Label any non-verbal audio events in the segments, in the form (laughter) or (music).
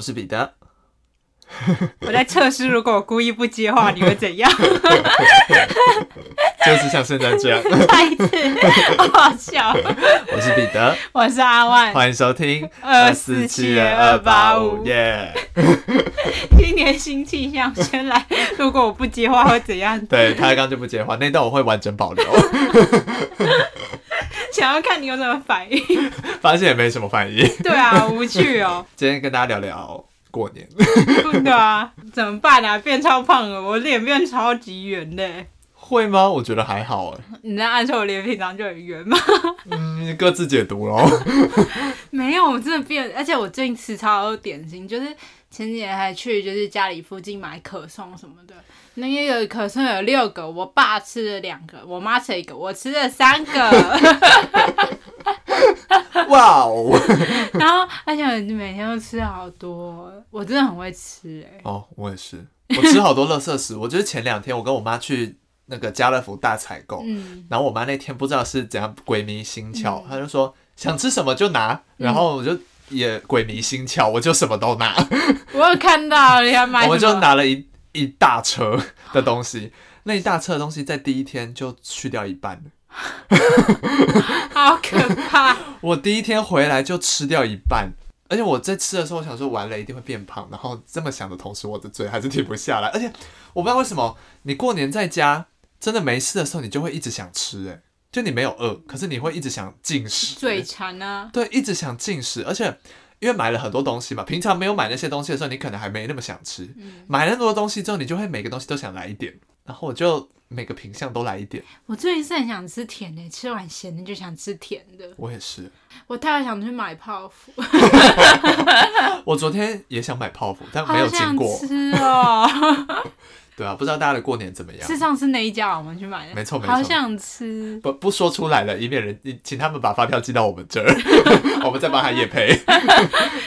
我是彼得。(laughs) 我在测试，如果我故意不接话，你会怎样？(laughs) 就是像现在这样。再一次，好好笑。(laughs) 我是彼得，我是阿万，欢迎收听二四七二八五耶。今年新气象，先来。如果我不接话会怎样？对，他刚刚就不接话，那段我会完整保留。(laughs) 想要看你有什么反应，(laughs) 发现也没什么反应。对啊，无趣哦。(laughs) 今天跟大家聊聊过年。对啊，怎么办啊？变超胖了，我脸变超级圆的。会吗？我觉得还好哎。你在暗示我脸平常就很圆吗？嗯，各自解读喽。没有，我真的变，而且我最近吃超多点心，就是前几年还去就是家里附近买可颂什么的。那个可颂有六个，我爸吃了两个，我妈吃了一个，我吃了三个。(laughs) 哇哦！(laughs) 然后而且每天都吃好多，我真的很会吃哎。哦，我也是，我吃好多垃圾食。我就是前两天我跟我妈去那个家乐福大采购，嗯，然后我妈那天不知道是怎样鬼迷心窍，她、嗯、就说想吃什么就拿，然后我就也鬼迷心窍，我就什么都拿。(laughs) 我有看到你还买，我就拿了一。一大车的东西，那一大车的东西在第一天就去掉一半 (laughs) 好可怕！我第一天回来就吃掉一半，而且我在吃的时候，我想说完了一定会变胖，然后这么想的同时，我的嘴还是停不下来。而且我不知道为什么，你过年在家真的没事的时候，你就会一直想吃，诶，就你没有饿，可是你会一直想进食，嘴馋啊，对，一直想进食，而且。因为买了很多东西嘛，平常没有买那些东西的时候，你可能还没那么想吃。嗯、买了那么多东西之后，你就会每个东西都想来一点，然后我就每个品相都来一点。我最近是很想吃甜的，吃完咸的就想吃甜的。我也是。我太想去买泡芙。(laughs) 我昨天也想买泡芙，但没有经过。好想吃哦。(laughs) 对啊，不知道大家的过年怎么样？是上次那一家我们去买的，没错没错。好想吃，不不说出来了，以免人请他们把发票寄到我们这儿，(laughs) 我们再帮他也赔。(laughs)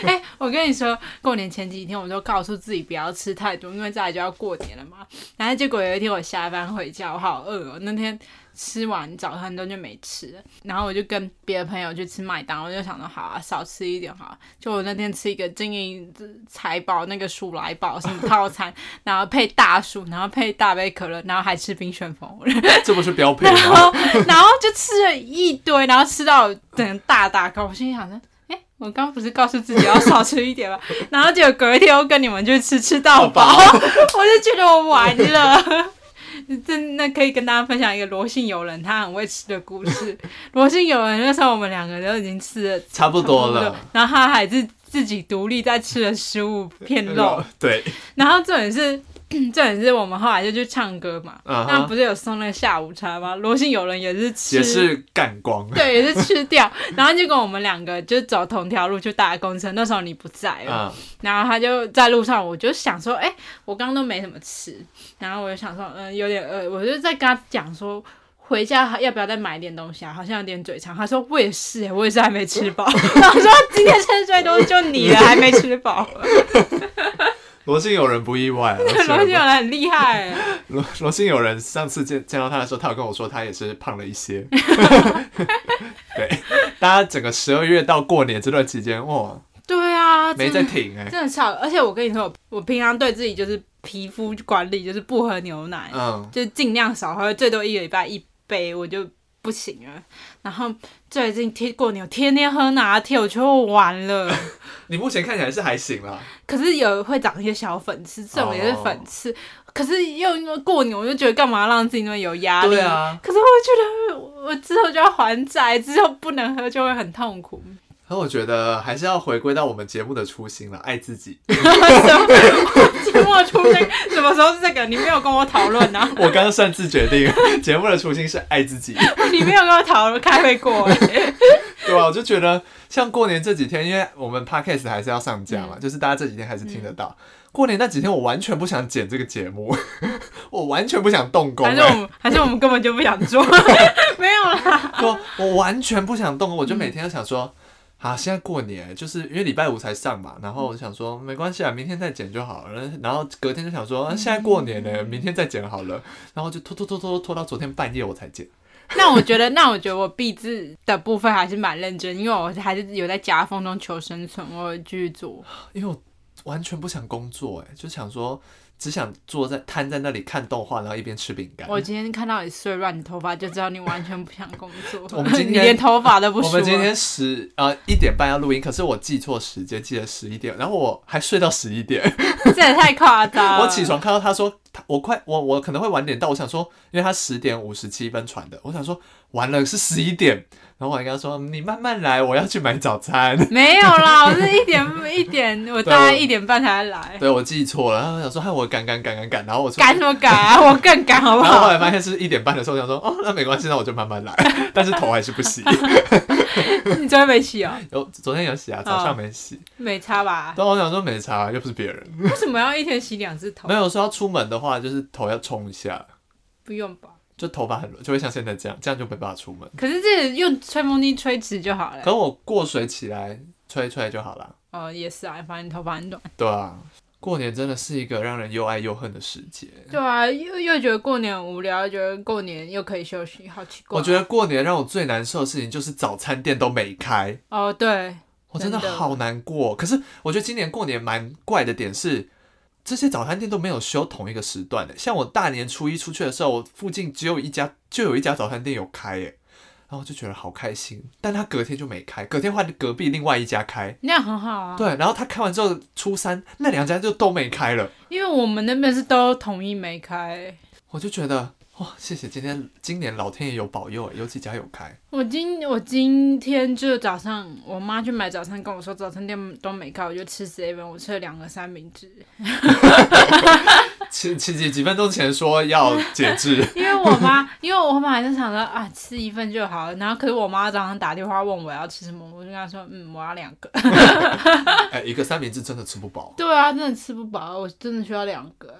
哎、欸，我跟你说，过年前几天我就告诉自己不要吃太多，因为再来就要过年了嘛。然后结果有一天我下班回家，我好饿哦，那天。吃完早餐都就没吃，然后我就跟别的朋友去吃麦当劳，我就想说好啊，少吃一点好。就我那天吃一个金银财宝那个鼠来宝什么套餐，然后配大薯，然后配大杯可乐，然后还吃冰旋风，(laughs) 这不是标配吗？然后，然后就吃了一堆，然后吃到等大大口，我心里想着，哎，我刚不是告诉自己要少吃一点吗？(laughs) 然后结果隔一天又跟你们去吃吃到饱，(laughs) 我就觉得我完了。(laughs) 真那可以跟大家分享一个罗姓友人他很会吃的故事。罗姓友人那时候我们两个都已经吃了差不多了，然后他还是自己独立在吃了十五片肉。对。然后重点是，(clears throat) 重点是我们后来就去唱歌嘛，那、uh huh. 不是有送那个下午茶吗？罗姓友人也是吃，也是干光，对，也是吃掉。(laughs) 然后就跟我们两个就走同条路去搭公车，那时候你不在了。Uh huh. 然后他就在路上，我就想说，哎、欸，我刚刚都没什么吃。然后我就想说，嗯，有点饿，我就在跟他讲说，回家要不要再买点东西啊？好像有点嘴馋。他说我也是，我也是还没吃饱。(laughs) 然后说今天吃最多就你了，还没吃饱。罗姓友人不意外，(laughs) 罗姓友人很厉害。(laughs) 罗罗姓友人上次见见到他的时候，他有跟我说他也是胖了一些。(laughs) 对，大家整个十二月到过年这段期间，哇，对啊，没在停哎、欸，真的超。而且我跟你说，我平常对自己就是。皮肤管理就是不喝牛奶，嗯，就尽量少喝，最多一个礼拜一杯，我就不行了。然后最近天过年，天天喝拿铁，我就完了。(laughs) 你目前看起来是还行啦，可是有会长一些小粉刺，这种也是粉刺。哦、可是又因为过年，我就觉得干嘛让自己那么有压力？对啊。可是我觉得我之后就要还债，之后不能喝就会很痛苦。可我觉得还是要回归到我们节目的初心了，爱自己。(laughs) (laughs) 节目的初心什么时候是这个？你没有跟我讨论啊？我刚刚擅自决定，节目的初心是爱自己。你没有跟我讨论开会过？(laughs) 对啊，我就觉得像过年这几天，因为我们 podcast 还是要上架嘛，嗯、就是大家这几天还是听得到。嗯、过年那几天，我完全不想剪这个节目，(laughs) 我完全不想动工、欸。还是我们，还是我们根本就不想做？(laughs) 没有啦。我我完全不想动工，我就每天都想说。嗯啊，现在过年就是因为礼拜五才上嘛，然后我想说没关系啊，明天再剪就好了。然后隔天就想说，啊、现在过年了，明天再剪好了。然后就拖拖拖拖拖到昨天半夜我才剪。(laughs) 那我觉得，那我觉得我毕字的部分还是蛮认真，因为我还是有在夹缝中求生存，我会继续做。因为我完全不想工作，哎，就想说。只想坐在瘫在那里看动画，然后一边吃饼干。我今天看到你碎乱的头发，就知道你完全不想工作。我们今 (laughs) 天连头发都不梳。我们今天十呃一点半要录音，可是我记错时间，记得十一点，然后我还睡到十一点，这也太夸张了。我起床看到他说他我快我我可能会晚点到，我想说，因为他十点五十七分传的，我想说完了是十一点。然后我还跟他说：“你慢慢来，我要去买早餐。(laughs) ”没有啦，我是一点一点，我大概一点半才来。对，我记错了。然后我想说：“害我赶赶赶赶赶。”然后我说：“赶什么赶啊？我更赶，好不好？”然后后来发现是一点半的时候，我想说：“哦，那没关系，那我就慢慢来。(laughs) ”但是头还是不洗。(laughs) 你昨天没洗啊？有，昨天有洗啊，早上没洗。没擦吧？但我想说没擦，又不是别人。为什么要一天洗两次头？没有说要出门的话，就是头要冲一下。不用吧？就头发很软，就会像现在这样，这样就没办法出门。可是这用吹风机吹直就好了。可是我过水起来吹吹就好了。哦，也是啊，反正头发很短。对啊，过年真的是一个让人又爱又恨的时节。对啊，又又觉得过年很无聊，又觉得过年又可以休息，好奇怪。我觉得过年让我最难受的事情就是早餐店都没开。哦，对，我真的好难过。可是我觉得今年过年蛮怪的点是。这些早餐店都没有休同一个时段的，像我大年初一出去的时候，我附近只有一家，就有一家早餐店有开耶，然后就觉得好开心。但他隔天就没开，隔天换隔壁另外一家开，那样很好啊。对，然后他开完之后，初三那两家就都没开了，因为我们那边是都统一没开，我就觉得。哇，谢谢今天今年老天爷有保佑，有几家有开。我今我今天就早上，我妈去买早餐，跟我说早餐店都没开，我就吃 seven，我吃了两个三明治。(laughs) 七七几几分钟前说要节制，(laughs) 因为我妈，因为我妈还在想着啊，吃一份就好了。然后可是我妈早上打电话问我要吃什么，我就跟她说，嗯，我要两个。(laughs) 哎、欸，一个三明治真的吃不饱。对啊，真的吃不饱，我真的需要两个。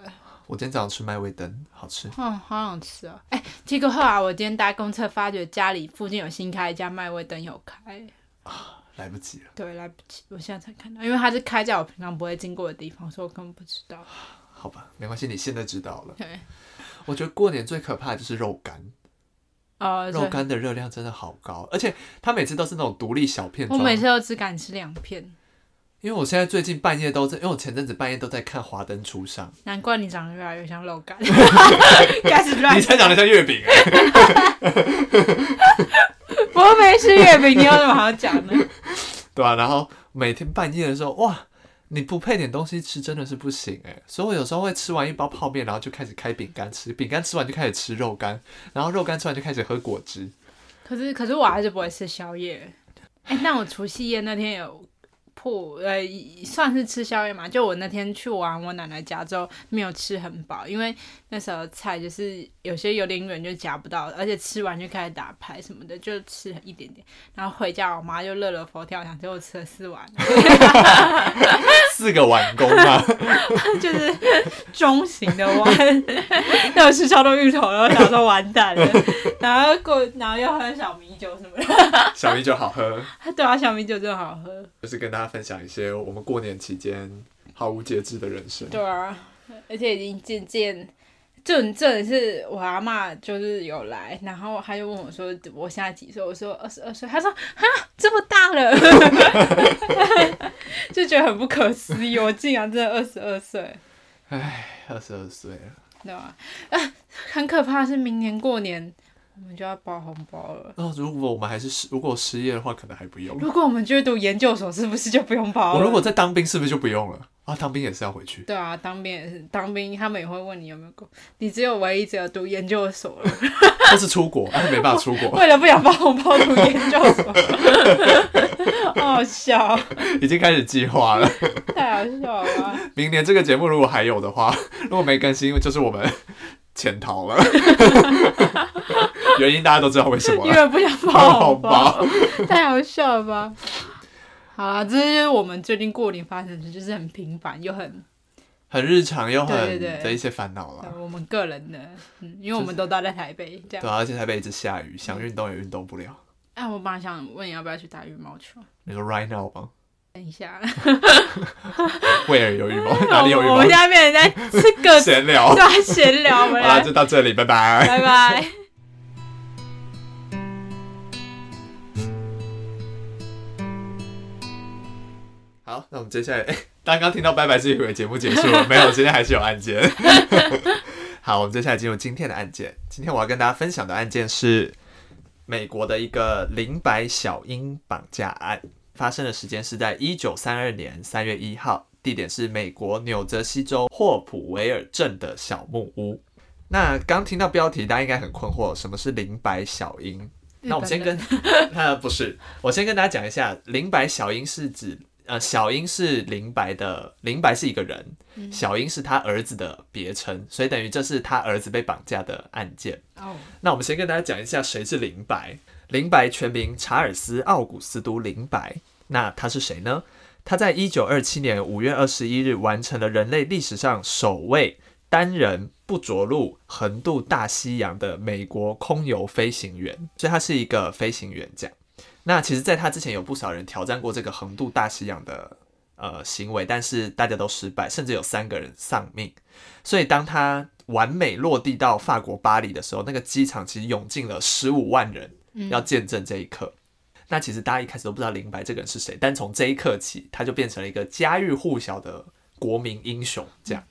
我今天早上吃麦味登，好吃。嗯，好想吃啊！哎、欸，结果后来我今天搭公车，发觉家里附近有新开一家麦味登有开啊，来不及了。对，来不及，我现在才看到，因为它是开在我平常不会经过的地方，所以我根本不知道。(sighs) (laughs) 好吧，没关系，你现在知道了。对，我觉得过年最可怕的就是肉干。哦，肉干的热量真的好高，而且它每次都是那种独立小片。我每次都只敢吃两片。因为我现在最近半夜都在，因为我前阵子半夜都在看《华灯初上》，难怪你长得越来越像肉干，(laughs) 开始乱。你才长得像月饼 (laughs) 我没吃月饼，你有什么好讲的？对啊，然后每天半夜的时候，哇，你不配点东西吃真的是不行哎，所以我有时候会吃完一包泡面，然后就开始开饼干吃，饼干吃完就开始吃肉干，然后肉干吃完就开始喝果汁。可是，可是我还是不会吃宵夜。哎，那我除夕夜那天有。破呃，算是吃宵夜嘛。就我那天去玩我奶奶家之后，没有吃很饱，因为那时候菜就是有些有点远，就夹不到，而且吃完就开始打牌什么的，就吃一点点。然后回家，我妈就乐了佛跳墙，结果吃了四碗，(laughs) 四个碗工啊，(laughs) 就是中型的碗。那我吃超多芋头，然后想说完蛋了，然后过，然后又喝小米酒什么的，小米酒好喝，对啊，小米酒真的好喝，就是跟大家。分享一些我们过年期间毫无节制的人生。对啊，而且已经渐渐，这这是我阿嬷就是有来，然后他就问我说：“我现在几岁？”我说：“二十二岁。”他说：“哈，这么大了，就觉得很不可思议，我竟然真的二十二岁。”哎，二十二岁了，对吧？啊，很可怕的是明年过年。我们就要包红包了。那、哦、如果我们还是失，如果失业的话，可能还不用。如果我们继续读研究所，是不是就不用包了？我如果在当兵，是不是就不用了？啊，当兵也是要回去。对啊，当兵也是，当兵他们也会问你有没有够。你只有唯一只有读研究所了。或是出国，但是没办法出国。为了不想包红包，读研究所。好好笑。已经开始计划了。太好笑了。明年这个节目如果还有的话，如果没更新，因为就是我们潜逃了。(laughs) 原因大家都知道为什么，因为不想包红包，(laughs) 太好笑了吧？好啦，这就是我们最近过年发生的，就是很平凡又很很日常又很的一些烦恼了。我们个人的，嗯，因为我们都待在台北，这样对，而且台北一直下雨，想运动也运动不了。哎，我本来想问你要不要去打羽毛球？你说 right now 吗？等一下，(laughs) Where 有羽毛？哪里有羽毛？我们现在变成在这个闲聊，对，闲聊。好了，就到这里，拜拜，拜拜。好，那我们接下来，哎、欸，刚刚听到拜拜是以为节目结束了，没有，今天还是有案件。(laughs) 好，我们接下来进入今天的案件。今天我要跟大家分享的案件是美国的一个林白小英绑架案，发生的时间是在一九三二年三月一号，地点是美国纽泽西州霍普维尔镇的小木屋。那刚听到标题，大家应该很困惑，什么是林白小英？那我们先跟 (laughs) 那不是，我先跟大家讲一下，林白小英是指。呃，小英是林白的，林白是一个人，嗯、小英是他儿子的别称，所以等于这是他儿子被绑架的案件。哦，那我们先跟大家讲一下谁是林白。林白全名查尔斯·奥古斯都·林白，那他是谁呢？他在一九二七年五月二十一日完成了人类历史上首位单人不着陆横渡大西洋的美国空游飞行员，所以他是一个飞行员这样。那其实，在他之前有不少人挑战过这个横渡大西洋的呃行为，但是大家都失败，甚至有三个人丧命。所以，当他完美落地到法国巴黎的时候，那个机场其实涌进了十五万人，要见证这一刻。嗯。那其实大家一开始都不知道林白这个人是谁，但从这一刻起，他就变成了一个家喻户晓的国民英雄，这样。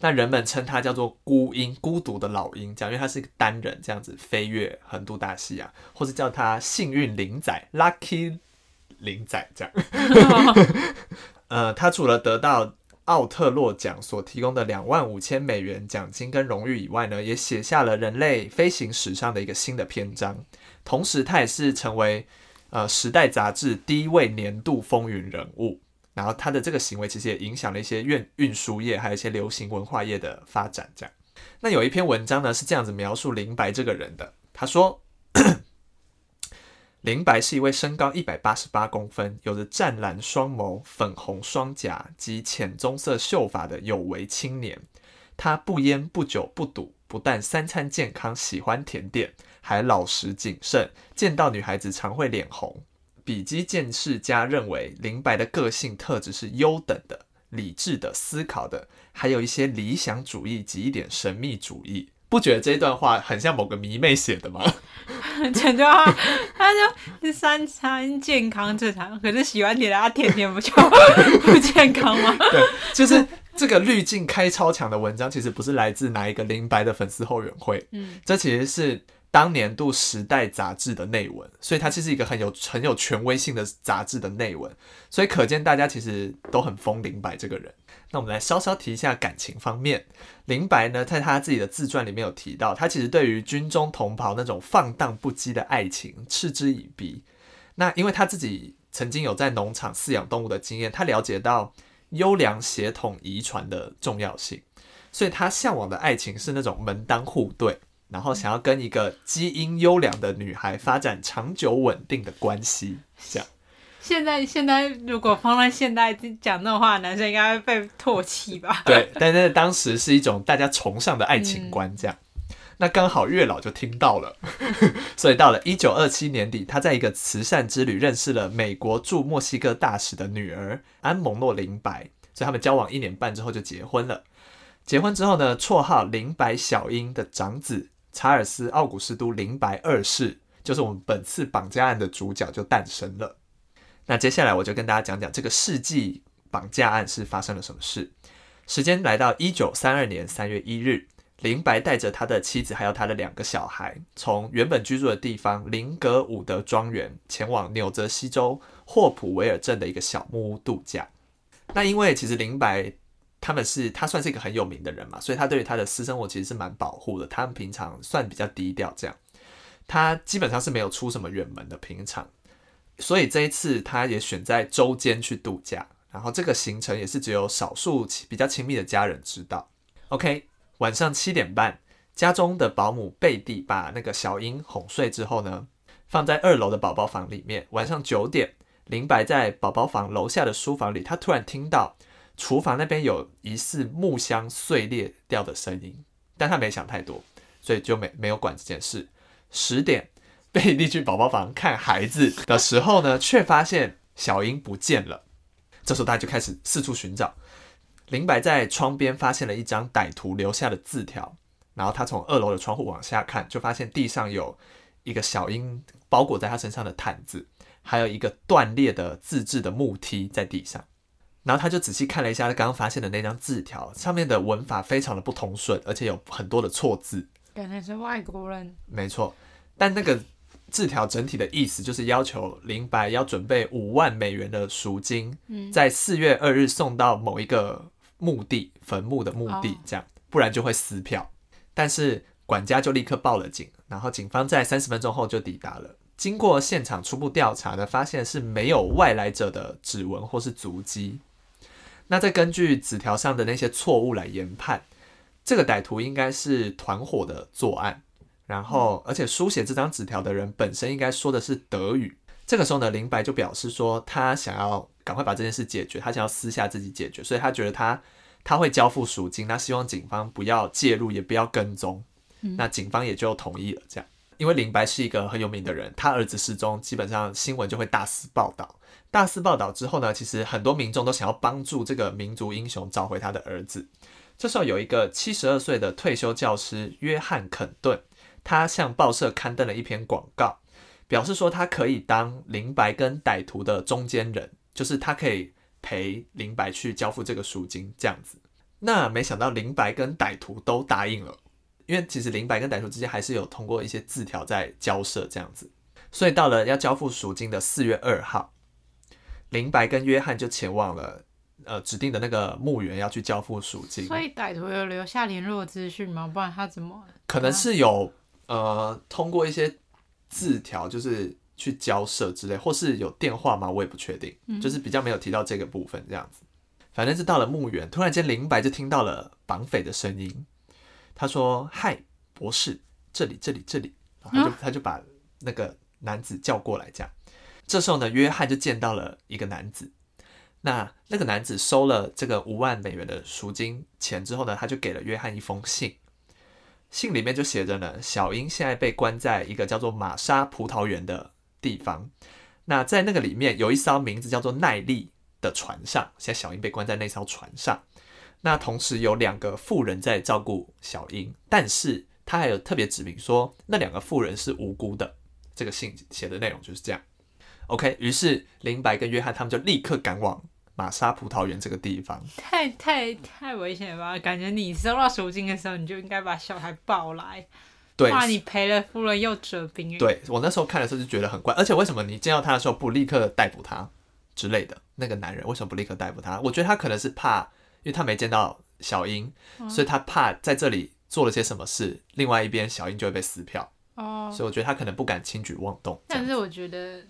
那人们称他叫做孤鹰，孤独的老鹰，这样，因为他是一个单人这样子飞越横渡大西洋，或者叫他幸运林仔 （Lucky 林仔）这样。(laughs) 呃，他除了得到奥特洛奖所提供的两万五千美元奖金跟荣誉以外呢，也写下了人类飞行史上的一个新的篇章。同时，他也是成为呃《时代》杂志第一位年度风云人物。然后他的这个行为其实也影响了一些运运输业，还有一些流行文化业的发展。这样，那有一篇文章呢是这样子描述林白这个人的。他说，(clears throat) 林白是一位身高一百八十八公分，有着湛蓝双眸、粉红双颊及浅棕色秀发的有为青年。他不烟不酒不赌，不但三餐健康，喜欢甜点，还老实谨慎，见到女孩子常会脸红。笔迹鉴识家认为，林白的个性特质是优等的、理智的、思考的，还有一些理想主义及一点神秘主义。不觉得这一段话很像某个迷妹写的吗？(laughs) 这句话，他就三餐健康正常，可是喜欢点他甜甜不就 (laughs) 不健康吗？对，就是这个滤镜开超强的文章，其实不是来自哪一个林白的粉丝后援会，嗯，这其实是。当年度《时代》杂志的内文，所以它其实一个很有很有权威性的杂志的内文，所以可见大家其实都很疯林白这个人。那我们来稍稍提一下感情方面，林白呢，在他自己的自传里面有提到，他其实对于军中同袍那种放荡不羁的爱情嗤之以鼻。那因为他自己曾经有在农场饲养动物的经验，他了解到优良血统遗传的重要性，所以他向往的爱情是那种门当户对。然后想要跟一个基因优良的女孩发展长久稳定的关系，这样。现在现在如果放在现代讲那种话，男生应该会被唾弃吧？对，但是当时是一种大家崇尚的爱情观，这样。嗯、那刚好月老就听到了，(laughs) 所以到了一九二七年底，他在一个慈善之旅认识了美国驻墨西哥大使的女儿安蒙诺林白，所以他们交往一年半之后就结婚了。结婚之后呢，绰号林白小英的长子。查尔斯·奥古斯都·林白二世就是我们本次绑架案的主角，就诞生了。那接下来我就跟大家讲讲这个世纪绑架案是发生了什么事。时间来到一九三二年三月一日，林白带着他的妻子还有他的两个小孩，从原本居住的地方林格伍德庄园前往纽泽西州霍普维尔镇的一个小木屋度假。那因为其实林白。他们是他算是一个很有名的人嘛，所以他对于他的私生活其实是蛮保护的。他们平常算比较低调，这样，他基本上是没有出什么远门的平常。所以这一次他也选在周间去度假，然后这个行程也是只有少数比较亲密的家人知道。OK，晚上七点半，家中的保姆贝蒂把那个小英哄睡之后呢，放在二楼的宝宝房里面。晚上九点，林白在宝宝房楼下的书房里，他突然听到。厨房那边有疑似木箱碎裂掉的声音，但他没想太多，所以就没没有管这件事。十点，贝蒂去宝宝房看孩子的时候呢，却发现小英不见了。这时候大家就开始四处寻找。林白在窗边发现了一张歹徒留下的字条，然后他从二楼的窗户往下看，就发现地上有一个小英包裹在他身上的毯子，还有一个断裂的自制的木梯在地上。然后他就仔细看了一下他刚刚发现的那张字条，上面的文法非常的不通顺，而且有很多的错字。感觉是外国人。没错，但那个字条整体的意思就是要求林白要准备五万美元的赎金，嗯、在四月二日送到某一个墓地坟墓的墓地，这样，不然就会撕票。但是管家就立刻报了警，然后警方在三十分钟后就抵达了。经过现场初步调查呢，发现是没有外来者的指纹或是足迹。那再根据纸条上的那些错误来研判，这个歹徒应该是团伙的作案。然后，而且书写这张纸条的人本身应该说的是德语。这个时候呢，林白就表示说，他想要赶快把这件事解决，他想要私下自己解决，所以他觉得他他会交付赎金，那希望警方不要介入，也不要跟踪。那警方也就同意了，这样。因为林白是一个很有名的人，他儿子失踪，基本上新闻就会大肆报道。大肆报道之后呢，其实很多民众都想要帮助这个民族英雄找回他的儿子。这时候有一个七十二岁的退休教师约翰肯顿，他向报社刊登了一篇广告，表示说他可以当林白跟歹徒的中间人，就是他可以陪林白去交付这个赎金这样子。那没想到林白跟歹徒都答应了。因为其实林白跟歹徒之间还是有通过一些字条在交涉这样子，所以到了要交付赎金的四月二号，林白跟约翰就前往了呃指定的那个墓园要去交付赎金。所以歹徒有留下联络资讯吗？不然他怎么？可能是有呃通过一些字条就是去交涉之类，或是有电话吗？我也不确定，就是比较没有提到这个部分这样子。反正是到了墓园，突然间林白就听到了绑匪的声音。他说：“嗨，博士，这里，这里，这里。”然后他就他就把那个男子叫过来，这样。这时候呢，约翰就见到了一个男子。那那个男子收了这个五万美元的赎金钱之后呢，他就给了约翰一封信。信里面就写着呢：“小英现在被关在一个叫做玛莎葡萄园的地方。那在那个里面有一艘名字叫做耐力的船上，现在小英被关在那艘船上。”那同时有两个妇人在照顾小英，但是他还有特别指明说那两个妇人是无辜的。这个信写的内容就是这样。OK，于是林白跟约翰他们就立刻赶往玛莎葡萄园这个地方。太太太危险了吧？感觉你收到赎金的时候，你就应该把小孩抱来。对，怕你赔了夫人又折兵。对，我那时候看的时候就觉得很怪，而且为什么你见到他的时候不立刻逮捕他之类的？那个男人为什么不立刻逮捕他？我觉得他可能是怕。因为他没见到小英，哦、所以他怕在这里做了些什么事，另外一边小英就会被撕票。哦，所以我觉得他可能不敢轻举妄动。但是我觉得，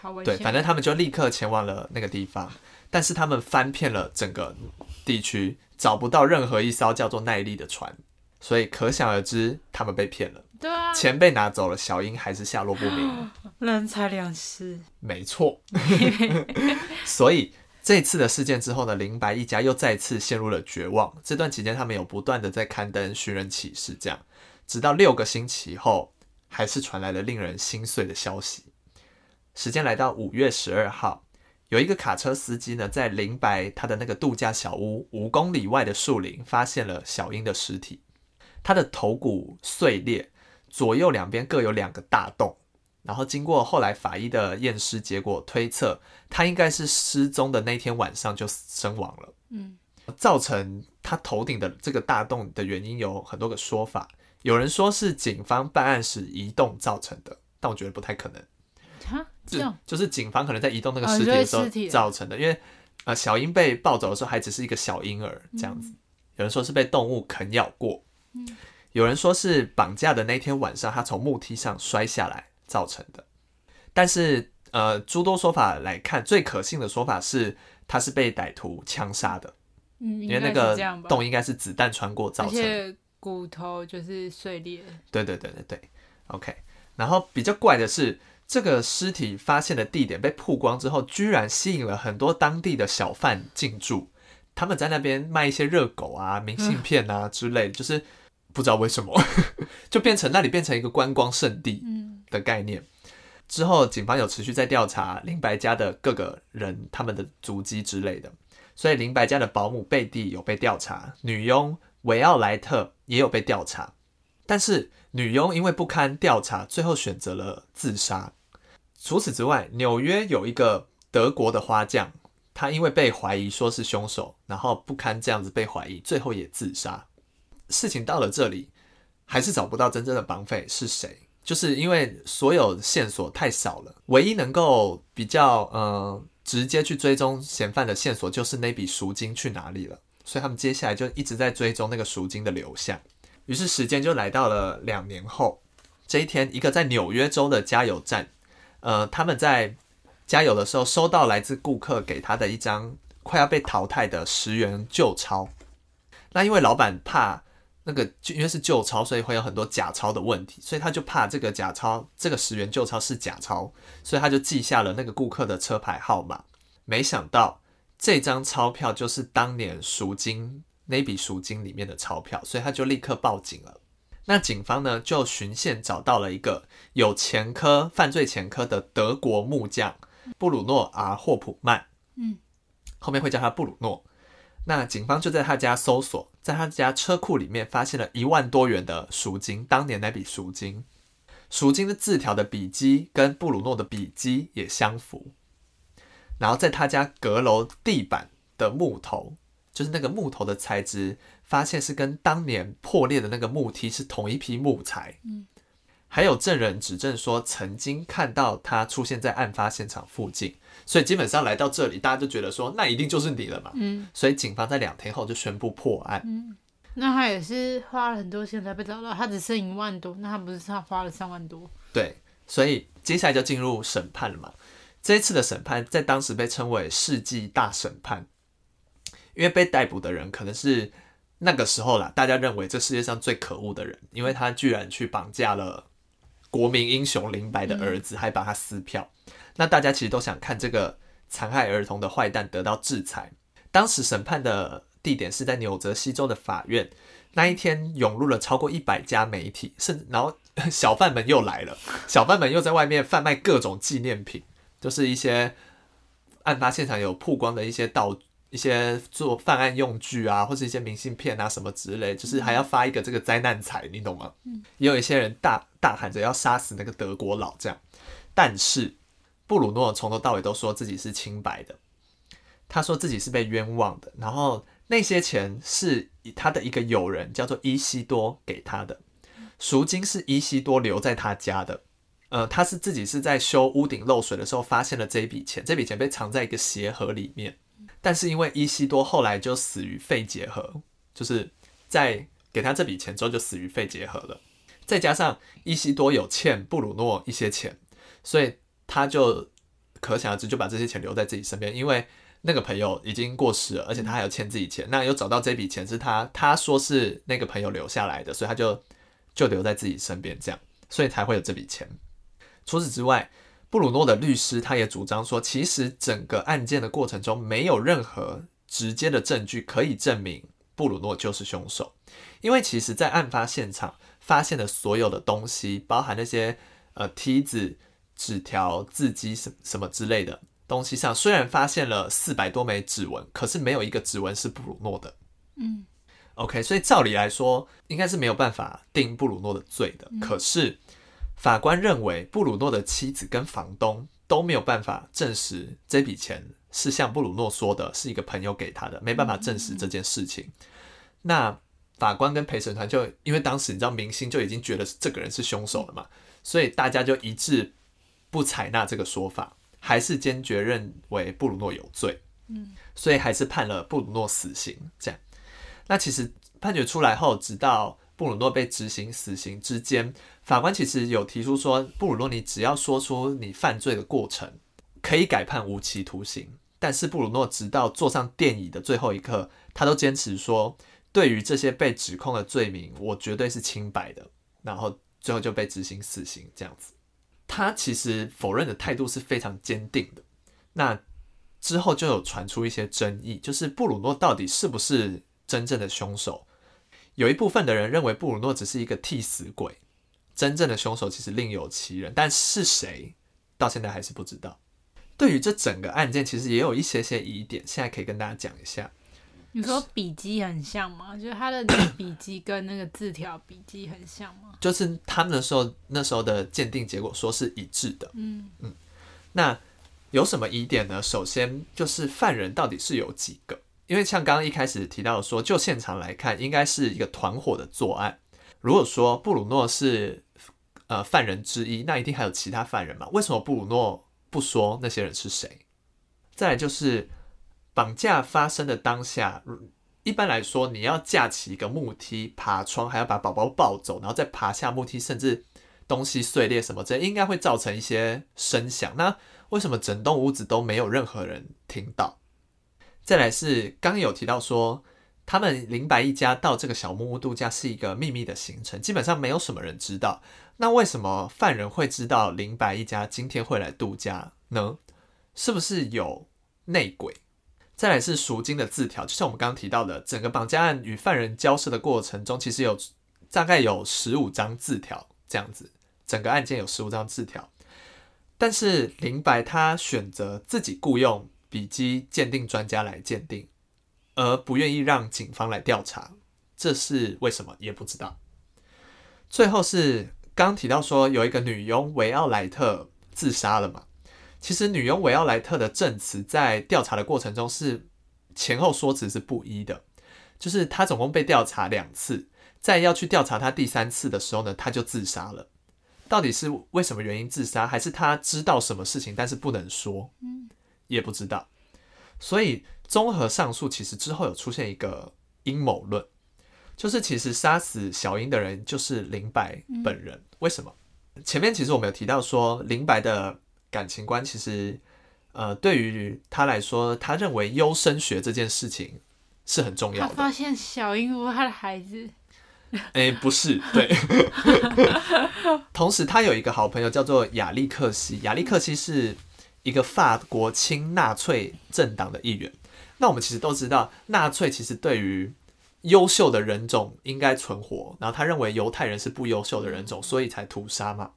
好危险。对，反正他们就立刻前往了那个地方，但是他们翻遍了整个地区，找不到任何一艘叫做耐力的船，所以可想而知，他们被骗了。对啊，钱被拿走了，小英还是下落不明。人财两失。没错。(laughs) (laughs) (laughs) 所以。这次的事件之后呢，林白一家又再次陷入了绝望。这段期间，他们有不断的在刊登寻人启事，这样，直到六个星期后，还是传来了令人心碎的消息。时间来到五月十二号，有一个卡车司机呢，在林白他的那个度假小屋五公里外的树林，发现了小英的尸体。他的头骨碎裂，左右两边各有两个大洞。然后经过后来法医的验尸结果推测，他应该是失踪的那天晚上就身亡了。嗯，造成他头顶的这个大洞的原因有很多个说法，有人说是警方办案时移动造成的，但我觉得不太可能。哈，这样就，就是警方可能在移动那个尸体的时候造成的，因为呃小英被抱走的时候还只是一个小婴儿这样子，嗯、有人说是被动物啃咬过，嗯、有人说是绑架的那天晚上他从木梯上摔下来。造成的，但是呃，诸多说法来看，最可信的说法是他是被歹徒枪杀的，嗯，因为那个洞应该是子弹穿过造成的，骨头就是碎裂。对对对对对，OK。然后比较怪的是，这个尸体发现的地点被曝光之后，居然吸引了很多当地的小贩进驻，他们在那边卖一些热狗啊、(laughs) 明信片啊之类的，嗯、就是不知道为什么 (laughs) 就变成那里变成一个观光圣地。嗯的概念之后，警方有持续在调查林白家的各个人，他们的足迹之类的。所以林白家的保姆贝蒂有被调查，女佣维奥莱特也有被调查。但是女佣因为不堪调查，最后选择了自杀。除此之外，纽约有一个德国的花匠他因为被怀疑说是凶手，然后不堪这样子被怀疑，最后也自杀。事情到了这里，还是找不到真正的绑匪是谁，就是因为所有线索太少了，唯一能够比较呃直接去追踪嫌犯的线索，就是那笔赎金去哪里了。所以他们接下来就一直在追踪那个赎金的流向。于是时间就来到了两年后，这一天，一个在纽约州的加油站，呃，他们在。加油的时候，收到来自顾客给他的一张快要被淘汰的十元旧钞。那因为老板怕那个，因为是旧钞，所以会有很多假钞的问题，所以他就怕这个假钞，这个十元旧钞是假钞，所以他就记下了那个顾客的车牌号码。没想到这张钞票就是当年赎金那笔赎金里面的钞票，所以他就立刻报警了。那警方呢，就循线找到了一个有前科、犯罪前科的德国木匠。布鲁诺 ·R· 霍普曼，嗯，后面会叫他布鲁诺。那警方就在他家搜索，在他家车库里面发现了一万多元的赎金，当年那笔赎金，赎金的字条的笔迹跟布鲁诺的笔迹也相符。然后在他家阁楼地板的木头，就是那个木头的材质，发现是跟当年破裂的那个木梯是同一批木材。嗯。还有证人指证说，曾经看到他出现在案发现场附近，所以基本上来到这里，大家就觉得说，那一定就是你了嘛。嗯，所以警方在两天后就宣布破案。嗯，那他也是花了很多钱才被找到，他只剩一万多，那他不是他花了三万多？对，所以接下来就进入审判了嘛。这一次的审判在当时被称为世纪大审判，因为被逮捕的人可能是那个时候啦，大家认为这世界上最可恶的人，因为他居然去绑架了。国民英雄林白的儿子还把他撕票，那大家其实都想看这个残害儿童的坏蛋得到制裁。当时审判的地点是在纽泽西州的法院，那一天涌入了超过一百家媒体，甚至然后 (laughs) 小贩们又来了，小贩们又在外面贩卖各种纪念品，就是一些案发现场有曝光的一些道具。一些做犯案用具啊，或是一些明信片啊，什么之类，就是还要发一个这个灾难财，你懂吗？嗯，也有一些人大大喊着要杀死那个德国佬这样，但是布鲁诺从头到尾都说自己是清白的，他说自己是被冤枉的，然后那些钱是他的一个友人叫做伊西多给他的，赎金是伊西多留在他家的，呃，他是自己是在修屋顶漏水的时候发现了这笔钱，这笔钱被藏在一个鞋盒里面。但是因为伊西多后来就死于肺结核，就是在给他这笔钱之后就死于肺结核了。再加上伊西多有欠布鲁诺一些钱，所以他就可想而知就把这些钱留在自己身边。因为那个朋友已经过世了，而且他还有欠自己钱，那又找到这笔钱是他他说是那个朋友留下来的，所以他就就留在自己身边，这样，所以才会有这笔钱。除此之外。布鲁诺的律师他也主张说，其实整个案件的过程中没有任何直接的证据可以证明布鲁诺就是凶手，因为其实，在案发现场发现的所有的东西，包含那些呃梯子、纸条、字迹什什么之类的东西上，虽然发现了四百多枚指纹，可是没有一个指纹是布鲁诺的。嗯，OK，所以照理来说，应该是没有办法定布鲁诺的罪的。可是。法官认为，布鲁诺的妻子跟房东都没有办法证实这笔钱是像布鲁诺说的，是一个朋友给他的，没办法证实这件事情。那法官跟陪审团就因为当时你知道明星就已经觉得这个人是凶手了嘛，所以大家就一致不采纳这个说法，还是坚决认为布鲁诺有罪。嗯，所以还是判了布鲁诺死刑。这样，那其实判决出来后，直到。布鲁诺被执行死刑之间，法官其实有提出说，布鲁诺，你只要说出你犯罪的过程，可以改判无期徒刑。但是布鲁诺直到坐上电椅的最后一刻，他都坚持说，对于这些被指控的罪名，我绝对是清白的。然后最后就被执行死刑，这样子。他其实否认的态度是非常坚定的。那之后就有传出一些争议，就是布鲁诺到底是不是真正的凶手？有一部分的人认为布鲁诺只是一个替死鬼，真正的凶手其实另有其人，但是谁到现在还是不知道。对于这整个案件，其实也有一些些疑点，现在可以跟大家讲一下。你说 (clears throat) 笔记很像吗？就是他的笔记跟那个字条笔记很像吗？就是他们的时候那时候的鉴定结果说是一致的。嗯嗯，那有什么疑点呢？首先就是犯人到底是有几个？因为像刚刚一开始提到说，就现场来看，应该是一个团伙的作案。如果说布鲁诺是呃犯人之一，那一定还有其他犯人嘛？为什么布鲁诺不说那些人是谁？再来就是绑架发生的当下，一般来说，你要架起一个木梯爬窗，还要把宝宝抱走，然后再爬下木梯，甚至东西碎裂什么这应该会造成一些声响。那为什么整栋屋子都没有任何人听到？再来是刚有提到说，他们林白一家到这个小木屋度假是一个秘密的行程，基本上没有什么人知道。那为什么犯人会知道林白一家今天会来度假呢？是不是有内鬼？再来是赎金的字条，就像我们刚刚提到的，整个绑架案与犯人交涉的过程中，其实有大概有十五张字条这样子，整个案件有十五张字条，但是林白他选择自己雇佣笔迹鉴定专家来鉴定，而不愿意让警方来调查，这是为什么也不知道。最后是刚提到说有一个女佣维奥莱特自杀了嘛？其实女佣维奥莱特的证词在调查的过程中是前后说辞是不一的，就是她总共被调查两次，在要去调查她第三次的时候呢，她就自杀了。到底是为什么原因自杀，还是她知道什么事情但是不能说，也不知道。所以综合上述，其实之后有出现一个阴谋论，就是其实杀死小英的人就是林白本人。为什么？前面其实我们有提到说林白的。感情观其实，呃，对于他来说，他认为优生学这件事情是很重要的。他发现小鹦鹉他的孩子，哎，不是，对。(laughs) 同时，他有一个好朋友叫做亚历克西，亚历克西是一个法国亲纳粹政党的议员。那我们其实都知道，纳粹其实对于优秀的人种应该存活，然后他认为犹太人是不优秀的人种，所以才屠杀嘛。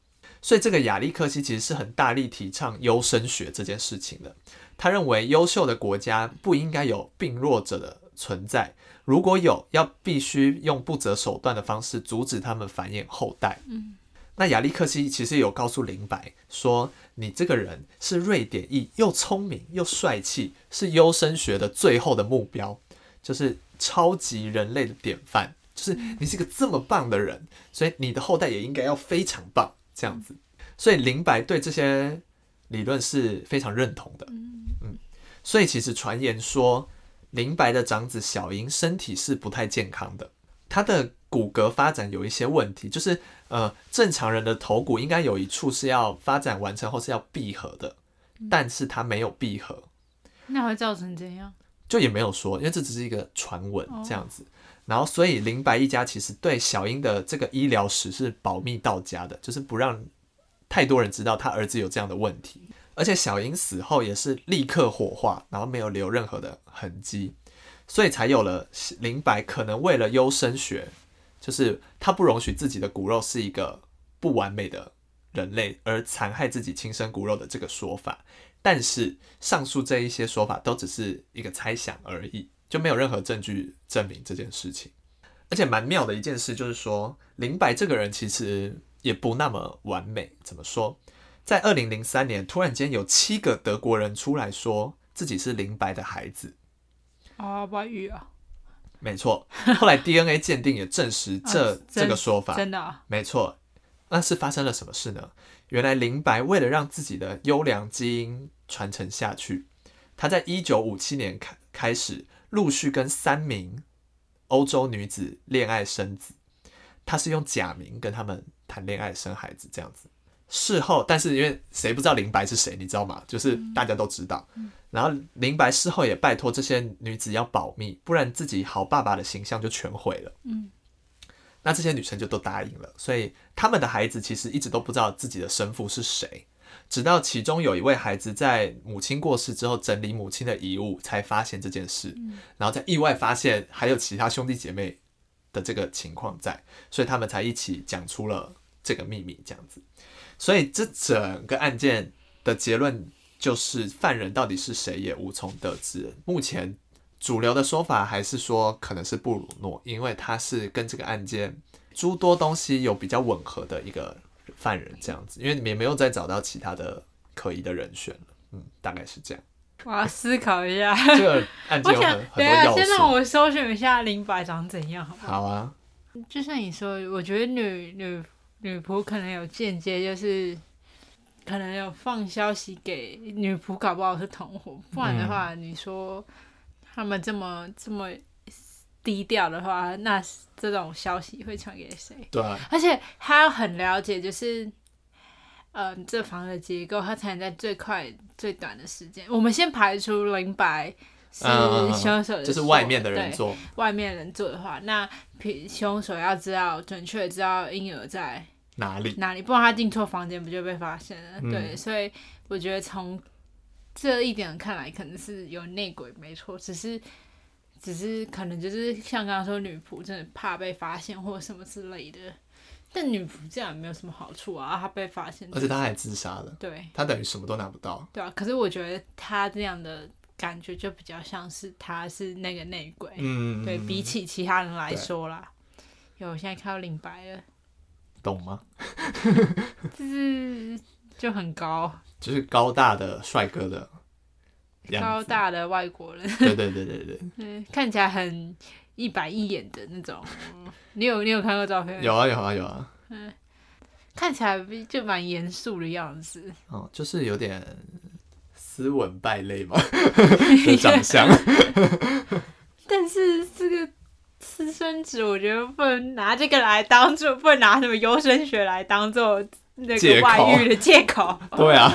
所以这个亚历克西其实是很大力提倡优生学这件事情的。他认为优秀的国家不应该有病弱者的存在，如果有，要必须用不择手段的方式阻止他们繁衍后代。嗯，那亚历克西其实有告诉林白说：“你这个人是瑞典裔，又聪明又帅气，是优生学的最后的目标，就是超级人类的典范。就是你是个这么棒的人，所以你的后代也应该要非常棒。”这样子，所以林白对这些理论是非常认同的。嗯，所以其实传言说林白的长子小英身体是不太健康的，他的骨骼发展有一些问题，就是呃正常人的头骨应该有一处是要发展完成后是要闭合的，但是他没有闭合，那会造成怎样？就也没有说，因为这只是一个传闻这样子。然后，所以林白一家其实对小英的这个医疗史是保密到家的，就是不让太多人知道他儿子有这样的问题。而且小英死后也是立刻火化，然后没有留任何的痕迹，所以才有了林白可能为了优生学，就是他不容许自己的骨肉是一个不完美的人类，而残害自己亲生骨肉的这个说法。但是上述这一些说法都只是一个猜想而已。就没有任何证据证明这件事情，而且蛮妙的一件事就是说，林白这个人其实也不那么完美。怎么说？在二零零三年，突然间有七个德国人出来说自己是林白的孩子。啊，外遇啊！没错，后来 DNA 鉴定也证实这、(laughs) 啊、这个说法。真的、啊？没错。那是发生了什么事呢？原来林白为了让自己的优良基因传承下去，他在一九五七年开开始。陆续跟三名欧洲女子恋爱生子，他是用假名跟他们谈恋爱生孩子这样子。事后，但是因为谁不知道林白是谁，你知道吗？就是大家都知道。然后林白事后也拜托这些女子要保密，不然自己好爸爸的形象就全毁了。嗯，那这些女生就都答应了，所以他们的孩子其实一直都不知道自己的生父是谁。直到其中有一位孩子在母亲过世之后整理母亲的遗物，才发现这件事，然后在意外发现还有其他兄弟姐妹的这个情况在，所以他们才一起讲出了这个秘密，这样子。所以这整个案件的结论就是犯人到底是谁也无从得知。目前主流的说法还是说可能是布鲁诺，因为他是跟这个案件诸多东西有比较吻合的一个。犯人这样子，因为你们也没有再找到其他的可疑的人选了。嗯，大概是这样。我要思考一下。这个案件有很很多要素。先让我搜寻一下灵摆长怎样，好不好？好啊。就像你说，我觉得女女女仆可能有间接，就是可能有放消息给女仆，搞不好是同伙。不然的话，你说他们这么这么低调的话，那这种消息会传给谁？对啊。而且他要很了解，就是。嗯，这房的结构，他才能在最快、最短的时间。我们先排除林白是凶手的，就是外面的人做。外面人做的话，那凶手要知道准确知道婴儿在哪里，哪里，不然他进错房间，不就被发现了？嗯、对，所以我觉得从这一点看来，可能是有内鬼，没错。只是，只是可能就是像刚刚说，女仆真的怕被发现或什么之类的。但女仆这样也没有什么好处啊，她被发现，而且她还自杀了，对，她等于什么都拿不到。对啊，可是我觉得她这样的感觉就比较像是她是那个内鬼，嗯，对比起其他人来说啦，有我现在看到领白了，懂吗？(laughs) 就是就很高，就是高大的帅哥的，高大的外国人，对对对对对，嗯，(laughs) 看起来很。一板一眼的那种，你有你有看过照片？有啊有啊有啊。嗯，看起来就蛮严肃的样子。哦，就是有点斯文败类嘛 (laughs) 的长相。(laughs) 但是这个私生子，我觉得不能拿这个来当做，不能拿什么优生学来当做那个外遇的借口。对啊。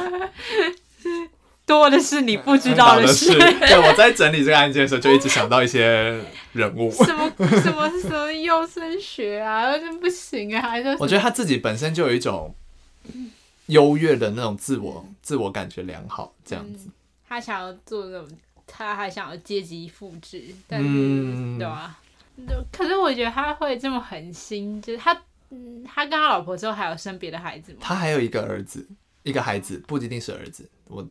多的是你不知道的事。对，我在整理这个案件的时候，就一直想到一些人物。什么什么什么优生学啊，真不行啊！我觉得他自己本身就有一种优越的那种自我、嗯、自我感觉良好，这样子。他想要做那种，他还想要阶级复制，但是、嗯、对吧？可是我觉得他会这么狠心，就是他，嗯，他跟他老婆之后还有生别的孩子吗？他还有一个儿子，一个孩子，不一定是儿子，我。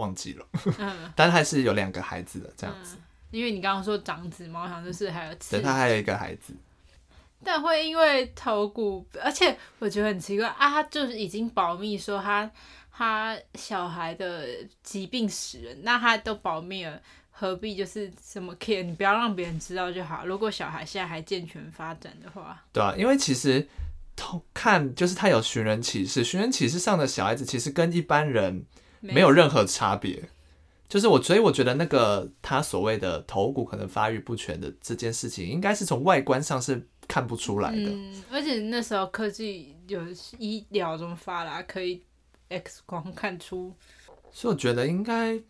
忘记了，嗯，(laughs) 但是还是有两个孩子的这样子。嗯、因为你刚刚说长子嘛，我想就是还有对，他还有一个孩子。但会因为头骨，而且我觉得很奇怪啊，他就是已经保密说他他小孩的疾病史了，那他都保密了，何必就是什么 care？你不要让别人知道就好。如果小孩现在还健全发展的话，对啊，因为其实偷看就是他有寻人启事，寻人启事上的小孩子其实跟一般人。没有任何差别，就是我，所以我觉得那个他所谓的头骨可能发育不全的这件事情，应该是从外观上是看不出来的。嗯，而且那时候科技有医疗这么发达，可以 X 光看出。所以我觉得应该，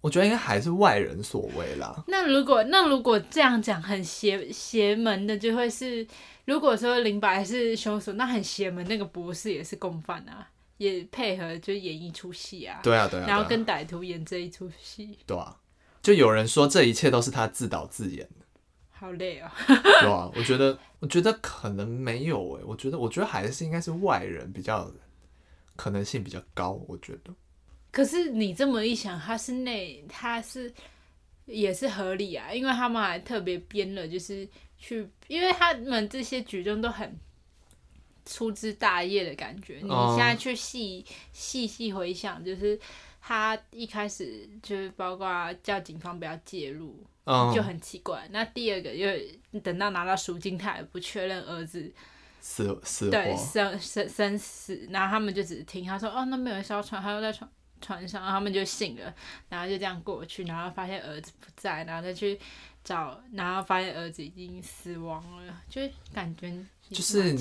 我觉得应该还是外人所为啦。那如果那如果这样讲很邪邪门的，就会是如果说林白是凶手，那很邪门，那个博士也是共犯啊。也配合就演一出戏啊，对啊对啊，然后跟歹徒演这一出戏，对啊，就有人说这一切都是他自导自演的，好累哦。对啊，我觉得我觉得可能没有诶，我觉得我觉得还是应该是外人比较可能性比较高，我觉得。可是你这么一想，他是内他是也是合理啊，因为他们还特别编了，就是去，因为他们这些举动都很。粗枝大叶的感觉，你现在去细细细回想，就是他一开始就是包括叫警方不要介入，嗯、就很奇怪。那第二个，又等到拿到赎金，他也不确认儿子死死对生生生死，然后他们就只是听他说哦，那没有一艘船，他又在船船上，然后他们就信了，然后就这样过去，然后发现儿子不在，然后再去找，然后发现儿子已经死亡了，就感觉。就是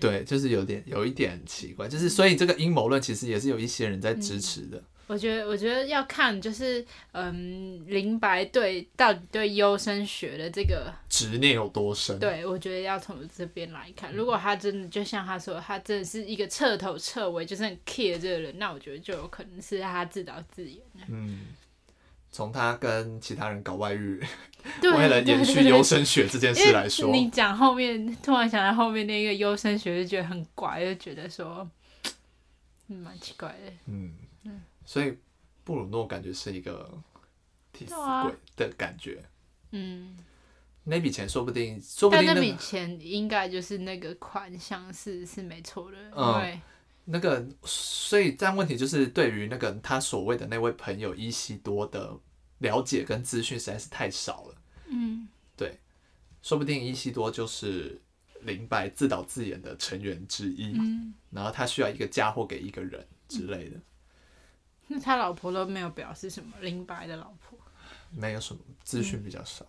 对，就是有点有一点奇怪，就是所以这个阴谋论其实也是有一些人在支持的。嗯、我觉得，我觉得要看就是，嗯，林白对到底对优生学的这个执念有多深？对，我觉得要从这边来看。如果他真的就像他说，他真的是一个彻头彻尾就是很 care 这个人，那我觉得就有可能是他自导自演。嗯。从他跟其他人搞外遇，为了延续优生学这件事来说，你讲后面突然想到后面那个优生学，就觉得很怪，就觉得说，(tsk) 嗯，蛮奇怪的。嗯嗯，所以布鲁诺感觉是一个替死鬼的感觉。嗯，那笔钱说不定，说不定、那笔钱应该就是那个款项是是没错的，嗯、因为那个，所以这样问题就是对于那个他所谓的那位朋友伊西多的了解跟资讯实在是太少了。嗯，对，说不定伊西多就是林白自导自演的成员之一。嗯，然后他需要一个嫁祸给一个人之类的。那他老婆都没有表示什么，林白的老婆没有什么资讯比较少。嗯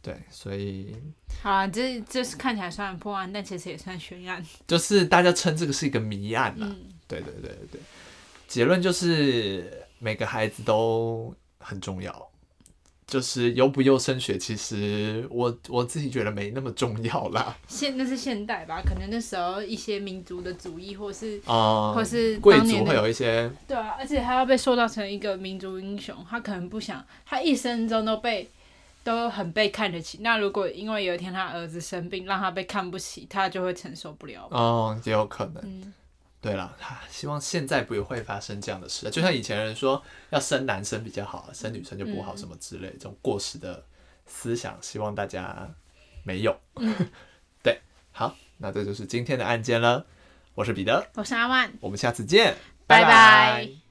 对，所以好啊，这这是看起来算破案，但其实也算悬案。就是大家称这个是一个谜案了。嗯，对对对对，结论就是每个孩子都很重要。就是优不优升学，其实我我自己觉得没那么重要啦。现那是现代吧？可能那时候一些民族的主义，或是啊，或是贵族会有一些对啊，而且他要被塑造成一个民族英雄，他可能不想他一生中都被。都很被看得起。那如果因为有一天他儿子生病，让他被看不起，他就会承受不了。哦，也有可能。嗯，对了，希望现在不会发生这样的事。就像以前人说要生男生比较好，生女生就不好，什么之类、嗯、这种过时的思想，希望大家没有。嗯、(laughs) 对，好，那这就是今天的案件了。我是彼得，我是阿万，我们下次见，拜拜。拜拜。